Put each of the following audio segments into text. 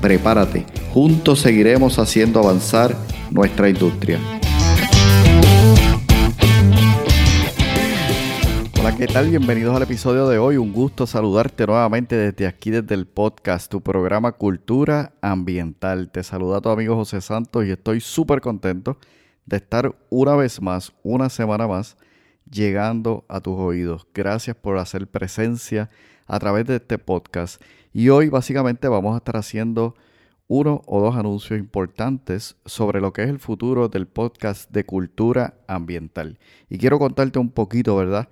Prepárate, juntos seguiremos haciendo avanzar nuestra industria. Hola, ¿qué tal? Bienvenidos al episodio de hoy. Un gusto saludarte nuevamente desde aquí, desde el podcast, tu programa Cultura Ambiental. Te saluda tu amigo José Santos y estoy súper contento de estar una vez más, una semana más, llegando a tus oídos. Gracias por hacer presencia a través de este podcast. Y hoy básicamente vamos a estar haciendo uno o dos anuncios importantes sobre lo que es el futuro del podcast de cultura ambiental. Y quiero contarte un poquito, ¿verdad?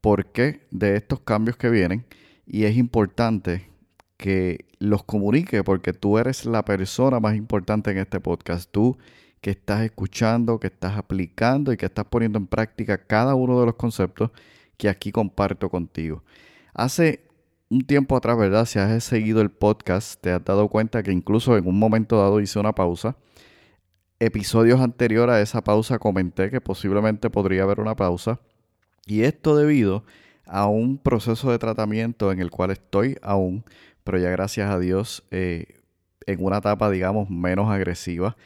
por qué de estos cambios que vienen y es importante que los comunique porque tú eres la persona más importante en este podcast. Tú que estás escuchando, que estás aplicando y que estás poniendo en práctica cada uno de los conceptos que aquí comparto contigo. Hace un tiempo atrás, ¿verdad? Si has seguido el podcast, te has dado cuenta que incluso en un momento dado hice una pausa. Episodios anteriores a esa pausa comenté que posiblemente podría haber una pausa y esto debido a un proceso de tratamiento en el cual estoy aún, pero ya gracias a Dios eh, en una etapa, digamos, menos agresiva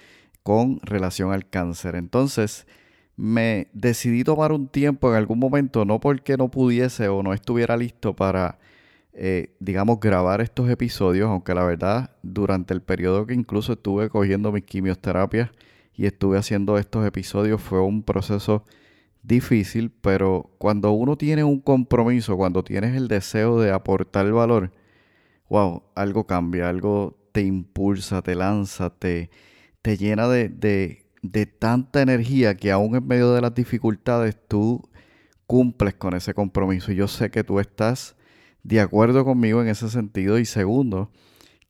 con relación al cáncer. Entonces, me decidí tomar un tiempo en algún momento, no porque no pudiese o no estuviera listo para, eh, digamos, grabar estos episodios, aunque la verdad, durante el periodo que incluso estuve cogiendo mis quimioterapias y estuve haciendo estos episodios, fue un proceso difícil, pero cuando uno tiene un compromiso, cuando tienes el deseo de aportar valor, wow, algo cambia, algo te impulsa, te lanza, te, te llena de, de, de tanta energía que aún en medio de las dificultades tú cumples con ese compromiso. Y yo sé que tú estás de acuerdo conmigo en ese sentido. Y segundo,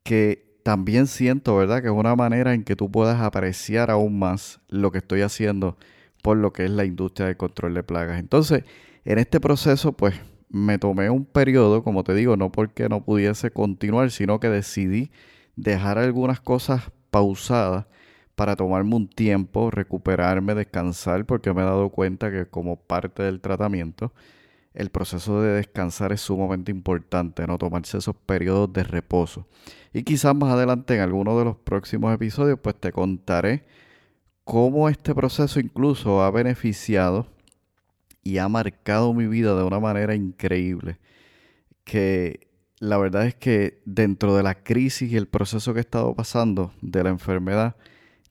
que también siento, ¿verdad? Que es una manera en que tú puedas apreciar aún más lo que estoy haciendo por lo que es la industria de control de plagas. Entonces, en este proceso, pues me tomé un periodo, como te digo, no porque no pudiese continuar, sino que decidí dejar algunas cosas pausadas para tomarme un tiempo, recuperarme, descansar, porque me he dado cuenta que como parte del tratamiento, el proceso de descansar es sumamente importante, no tomarse esos periodos de reposo. Y quizás más adelante en alguno de los próximos episodios, pues te contaré cómo este proceso incluso ha beneficiado y ha marcado mi vida de una manera increíble. Que la verdad es que dentro de la crisis y el proceso que he estado pasando de la enfermedad,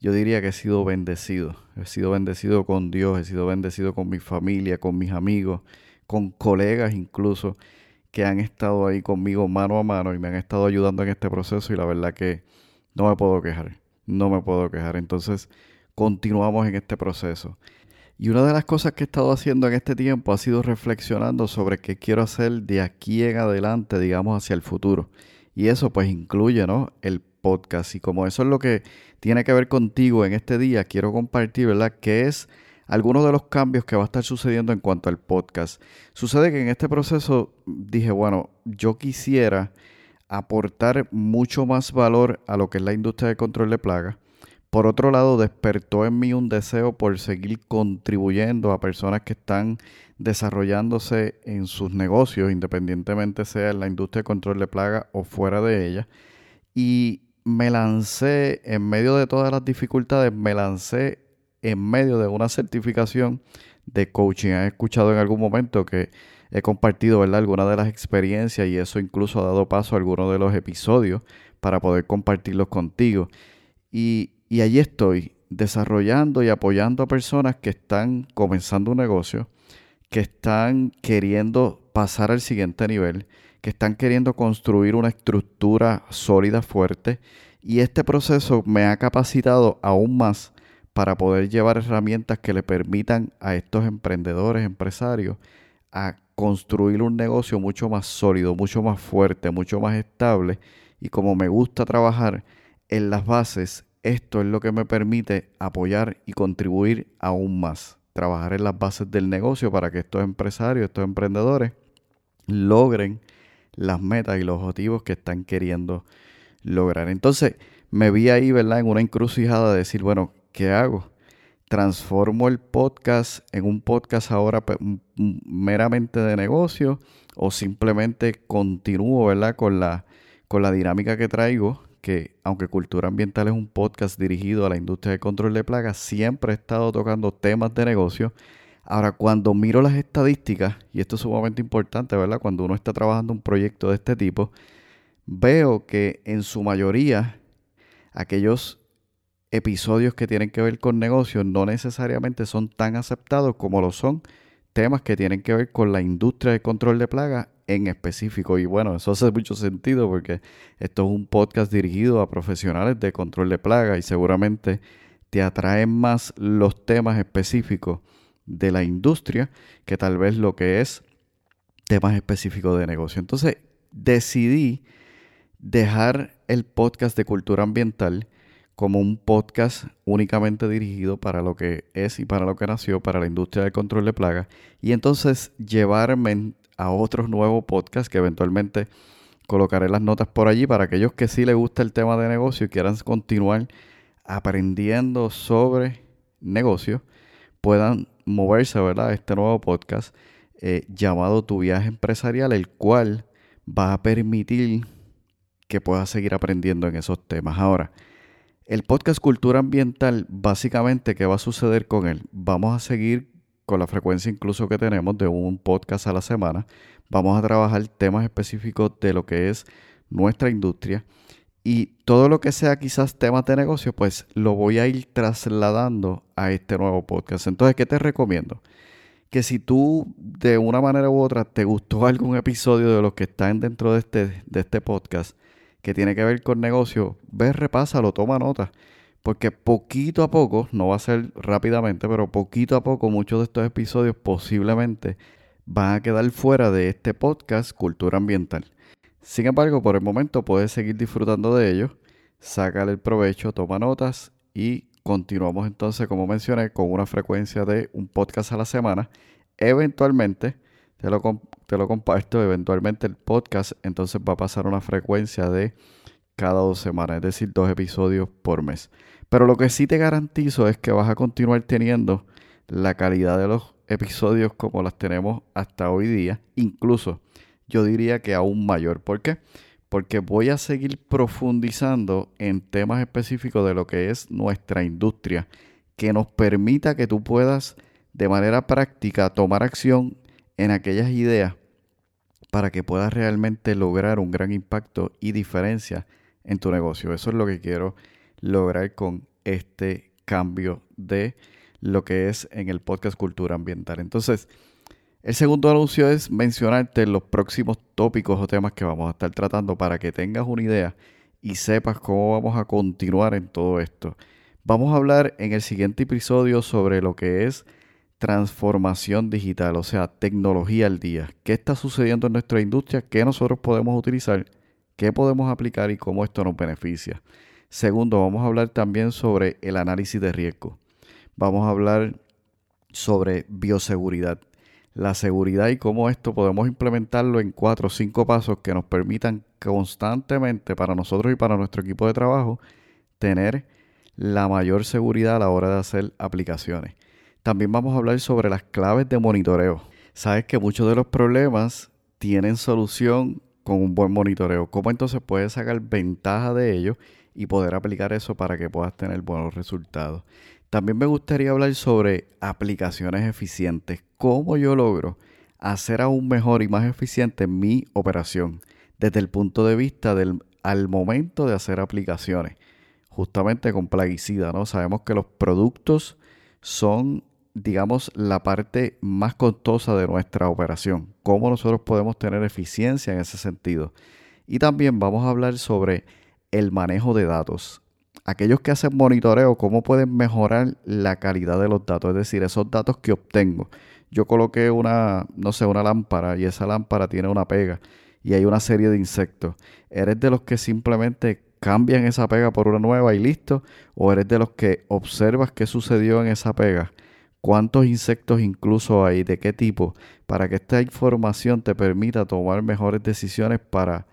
yo diría que he sido bendecido. He sido bendecido con Dios, he sido bendecido con mi familia, con mis amigos, con colegas incluso que han estado ahí conmigo mano a mano y me han estado ayudando en este proceso y la verdad que no me puedo quejar, no me puedo quejar. Entonces, continuamos en este proceso. Y una de las cosas que he estado haciendo en este tiempo ha sido reflexionando sobre qué quiero hacer de aquí en adelante, digamos, hacia el futuro. Y eso pues incluye, ¿no? El podcast. Y como eso es lo que tiene que ver contigo en este día, quiero compartir, ¿verdad? ¿Qué es algunos de los cambios que va a estar sucediendo en cuanto al podcast? Sucede que en este proceso dije, bueno, yo quisiera aportar mucho más valor a lo que es la industria de control de plagas por otro lado, despertó en mí un deseo por seguir contribuyendo a personas que están desarrollándose en sus negocios, independientemente sea en la industria de control de plaga o fuera de ella. Y me lancé, en medio de todas las dificultades, me lancé en medio de una certificación de coaching. He escuchado en algún momento que he compartido ¿verdad? algunas de las experiencias y eso incluso ha dado paso a algunos de los episodios para poder compartirlos contigo. Y y allí estoy desarrollando y apoyando a personas que están comenzando un negocio, que están queriendo pasar al siguiente nivel, que están queriendo construir una estructura sólida, fuerte. Y este proceso me ha capacitado aún más para poder llevar herramientas que le permitan a estos emprendedores, empresarios, a construir un negocio mucho más sólido, mucho más fuerte, mucho más estable. Y como me gusta trabajar en las bases esto es lo que me permite apoyar y contribuir aún más. Trabajar en las bases del negocio para que estos empresarios, estos emprendedores logren las metas y los objetivos que están queriendo lograr. Entonces me vi ahí, ¿verdad? En una encrucijada de decir, bueno, ¿qué hago? ¿Transformo el podcast en un podcast ahora meramente de negocio o simplemente continúo, ¿verdad? Con la, con la dinámica que traigo, que aunque Cultura Ambiental es un podcast dirigido a la industria de control de plagas, siempre he estado tocando temas de negocio Ahora, cuando miro las estadísticas, y esto es sumamente importante, ¿verdad? Cuando uno está trabajando un proyecto de este tipo, veo que en su mayoría aquellos episodios que tienen que ver con negocios no necesariamente son tan aceptados como lo son temas que tienen que ver con la industria de control de plagas en específico. Y bueno, eso hace mucho sentido porque esto es un podcast dirigido a profesionales de control de plagas y seguramente te atraen más los temas específicos de la industria que tal vez lo que es temas específicos de negocio. Entonces decidí dejar el podcast de cultura ambiental como un podcast únicamente dirigido para lo que es y para lo que nació, para la industria del control de plagas, y entonces llevarme a otros nuevos podcasts que eventualmente colocaré las notas por allí para aquellos que sí les gusta el tema de negocio y quieran continuar aprendiendo sobre negocio, puedan moverse, ¿verdad? Este nuevo podcast eh, llamado Tu viaje empresarial, el cual va a permitir que puedas seguir aprendiendo en esos temas. Ahora, el podcast Cultura Ambiental, básicamente, ¿qué va a suceder con él? Vamos a seguir con la frecuencia incluso que tenemos de un podcast a la semana. Vamos a trabajar temas específicos de lo que es nuestra industria y todo lo que sea quizás temas de negocio, pues lo voy a ir trasladando a este nuevo podcast. Entonces, ¿qué te recomiendo? Que si tú de una manera u otra te gustó algún episodio de los que están dentro de este, de este podcast que tiene que ver con negocio, ve, repásalo, toma nota. Porque poquito a poco, no va a ser rápidamente, pero poquito a poco muchos de estos episodios posiblemente van a quedar fuera de este podcast Cultura Ambiental. Sin embargo, por el momento puedes seguir disfrutando de ellos, sácale el provecho, toma notas y continuamos entonces, como mencioné, con una frecuencia de un podcast a la semana. Eventualmente, te lo, te lo comparto, eventualmente el podcast entonces va a pasar una frecuencia de cada dos semanas, es decir, dos episodios por mes. Pero lo que sí te garantizo es que vas a continuar teniendo la calidad de los episodios como las tenemos hasta hoy día, incluso yo diría que aún mayor. ¿Por qué? Porque voy a seguir profundizando en temas específicos de lo que es nuestra industria, que nos permita que tú puedas de manera práctica tomar acción en aquellas ideas para que puedas realmente lograr un gran impacto y diferencia en tu negocio. Eso es lo que quiero lograr con este cambio de lo que es en el podcast Cultura Ambiental. Entonces, el segundo anuncio es mencionarte los próximos tópicos o temas que vamos a estar tratando para que tengas una idea y sepas cómo vamos a continuar en todo esto. Vamos a hablar en el siguiente episodio sobre lo que es transformación digital, o sea, tecnología al día. ¿Qué está sucediendo en nuestra industria? ¿Qué nosotros podemos utilizar? ¿Qué podemos aplicar y cómo esto nos beneficia? Segundo, vamos a hablar también sobre el análisis de riesgo. Vamos a hablar sobre bioseguridad la seguridad y cómo esto podemos implementarlo en cuatro o cinco pasos que nos permitan constantemente para nosotros y para nuestro equipo de trabajo tener la mayor seguridad a la hora de hacer aplicaciones. También vamos a hablar sobre las claves de monitoreo. Sabes que muchos de los problemas tienen solución con un buen monitoreo. ¿Cómo entonces puedes sacar ventaja de ello y poder aplicar eso para que puedas tener buenos resultados? También me gustaría hablar sobre aplicaciones eficientes, cómo yo logro hacer aún mejor y más eficiente mi operación desde el punto de vista del al momento de hacer aplicaciones, justamente con plaguicida, ¿no? Sabemos que los productos son, digamos, la parte más costosa de nuestra operación, cómo nosotros podemos tener eficiencia en ese sentido. Y también vamos a hablar sobre el manejo de datos aquellos que hacen monitoreo, cómo pueden mejorar la calidad de los datos, es decir, esos datos que obtengo. Yo coloqué una, no sé, una lámpara y esa lámpara tiene una pega y hay una serie de insectos. Eres de los que simplemente cambian esa pega por una nueva y listo, o eres de los que observas qué sucedió en esa pega, cuántos insectos incluso hay, de qué tipo, para que esta información te permita tomar mejores decisiones para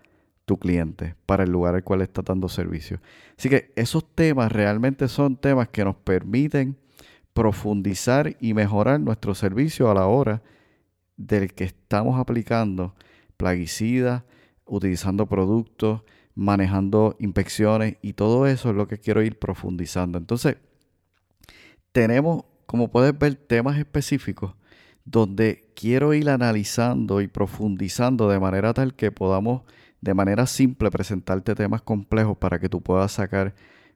tu cliente, para el lugar al cual está dando servicio. Así que esos temas realmente son temas que nos permiten profundizar y mejorar nuestro servicio a la hora del que estamos aplicando plaguicidas, utilizando productos, manejando inspecciones y todo eso es lo que quiero ir profundizando. Entonces, tenemos, como puedes ver, temas específicos donde quiero ir analizando y profundizando de manera tal que podamos de manera simple presentarte temas complejos para que tú puedas sacar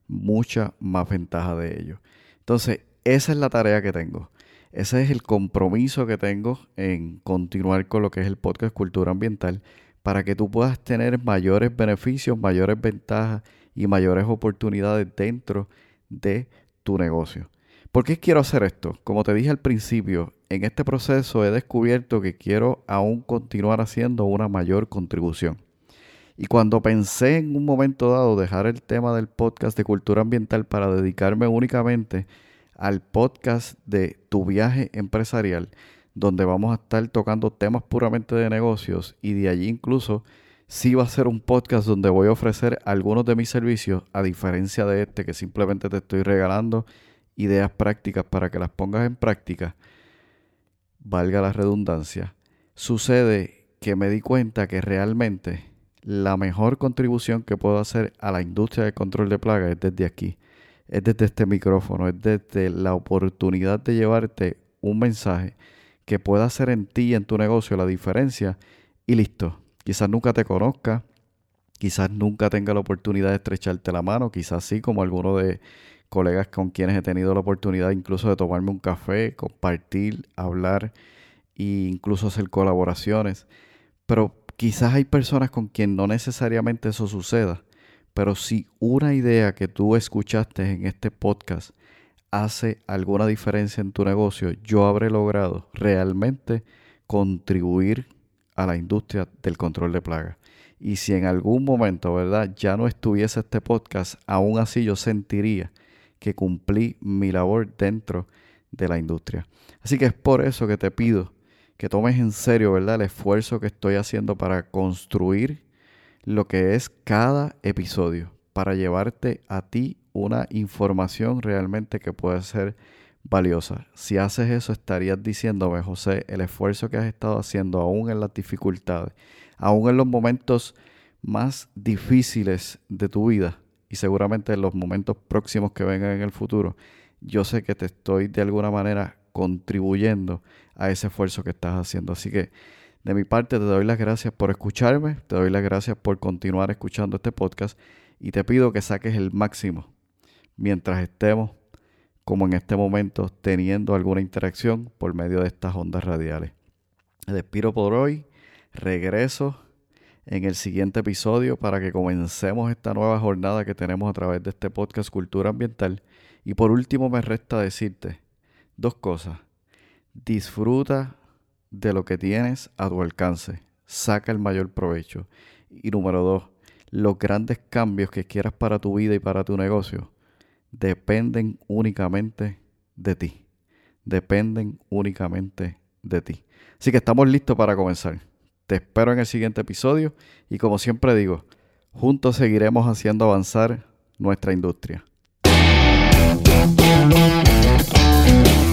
mucha más ventaja de ellos. Entonces, esa es la tarea que tengo. Ese es el compromiso que tengo en continuar con lo que es el podcast Cultura Ambiental para que tú puedas tener mayores beneficios, mayores ventajas y mayores oportunidades dentro de tu negocio. ¿Por qué quiero hacer esto? Como te dije al principio, en este proceso he descubierto que quiero aún continuar haciendo una mayor contribución. Y cuando pensé en un momento dado dejar el tema del podcast de cultura ambiental para dedicarme únicamente al podcast de tu viaje empresarial, donde vamos a estar tocando temas puramente de negocios y de allí incluso sí va a ser un podcast donde voy a ofrecer algunos de mis servicios, a diferencia de este que simplemente te estoy regalando ideas prácticas para que las pongas en práctica, valga la redundancia, sucede que me di cuenta que realmente la mejor contribución que puedo hacer a la industria del control de plagas es desde aquí, es desde este micrófono, es desde la oportunidad de llevarte un mensaje que pueda hacer en ti y en tu negocio la diferencia y listo. Quizás nunca te conozca, quizás nunca tenga la oportunidad de estrecharte la mano, quizás sí, como algunos de colegas con quienes he tenido la oportunidad incluso de tomarme un café, compartir, hablar e incluso hacer colaboraciones. Pero quizás hay personas con quien no necesariamente eso suceda. Pero si una idea que tú escuchaste en este podcast hace alguna diferencia en tu negocio, yo habré logrado realmente contribuir a la industria del control de plagas. Y si en algún momento, ¿verdad? Ya no estuviese este podcast, aún así yo sentiría que cumplí mi labor dentro de la industria. Así que es por eso que te pido que tomes en serio, ¿verdad? El esfuerzo que estoy haciendo para construir lo que es cada episodio, para llevarte a ti una información realmente que puede ser valiosa. Si haces eso, estarías diciéndome, José, el esfuerzo que has estado haciendo, aún en las dificultades, aún en los momentos más difíciles de tu vida y seguramente en los momentos próximos que vengan en el futuro, yo sé que te estoy de alguna manera contribuyendo a ese esfuerzo que estás haciendo. Así que de mi parte te doy las gracias por escucharme, te doy las gracias por continuar escuchando este podcast y te pido que saques el máximo mientras estemos, como en este momento, teniendo alguna interacción por medio de estas ondas radiales. Me despido por hoy, regreso en el siguiente episodio para que comencemos esta nueva jornada que tenemos a través de este podcast Cultura Ambiental. Y por último me resta decirte dos cosas. Disfruta de lo que tienes a tu alcance. Saca el mayor provecho. Y número dos, los grandes cambios que quieras para tu vida y para tu negocio dependen únicamente de ti. Dependen únicamente de ti. Así que estamos listos para comenzar. Te espero en el siguiente episodio y como siempre digo, juntos seguiremos haciendo avanzar nuestra industria.